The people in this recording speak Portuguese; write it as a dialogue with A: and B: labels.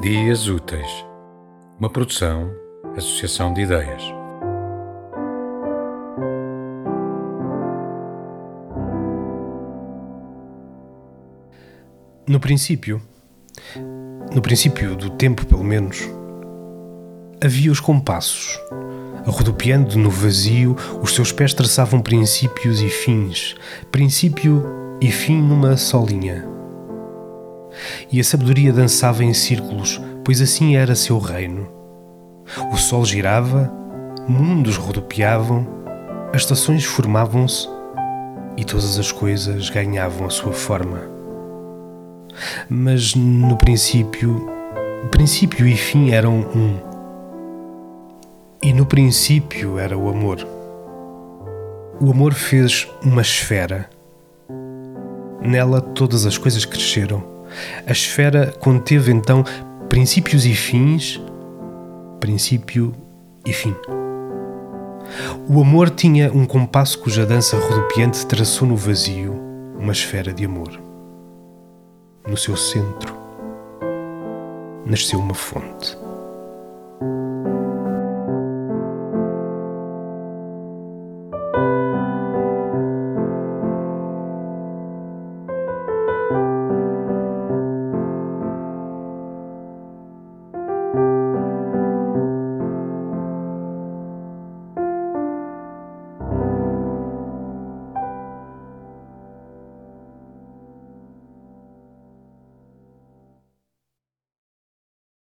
A: Dias Úteis, uma produção, associação de ideias.
B: No princípio, no princípio do tempo pelo menos, havia os compassos. Rodopiando no vazio, os seus pés traçavam princípios e fins, princípio e fim numa só linha e a sabedoria dançava em círculos, pois assim era seu reino. O sol girava, mundos rodopiavam, as estações formavam-se e todas as coisas ganhavam a sua forma. Mas no princípio, princípio e fim eram um. E no princípio era o amor. O amor fez uma esfera. Nela todas as coisas cresceram a esfera conteve então princípios e fins, princípio e fim. O amor tinha um compasso cuja dança rodopiante traçou no vazio uma esfera de amor. No seu centro nasceu uma fonte.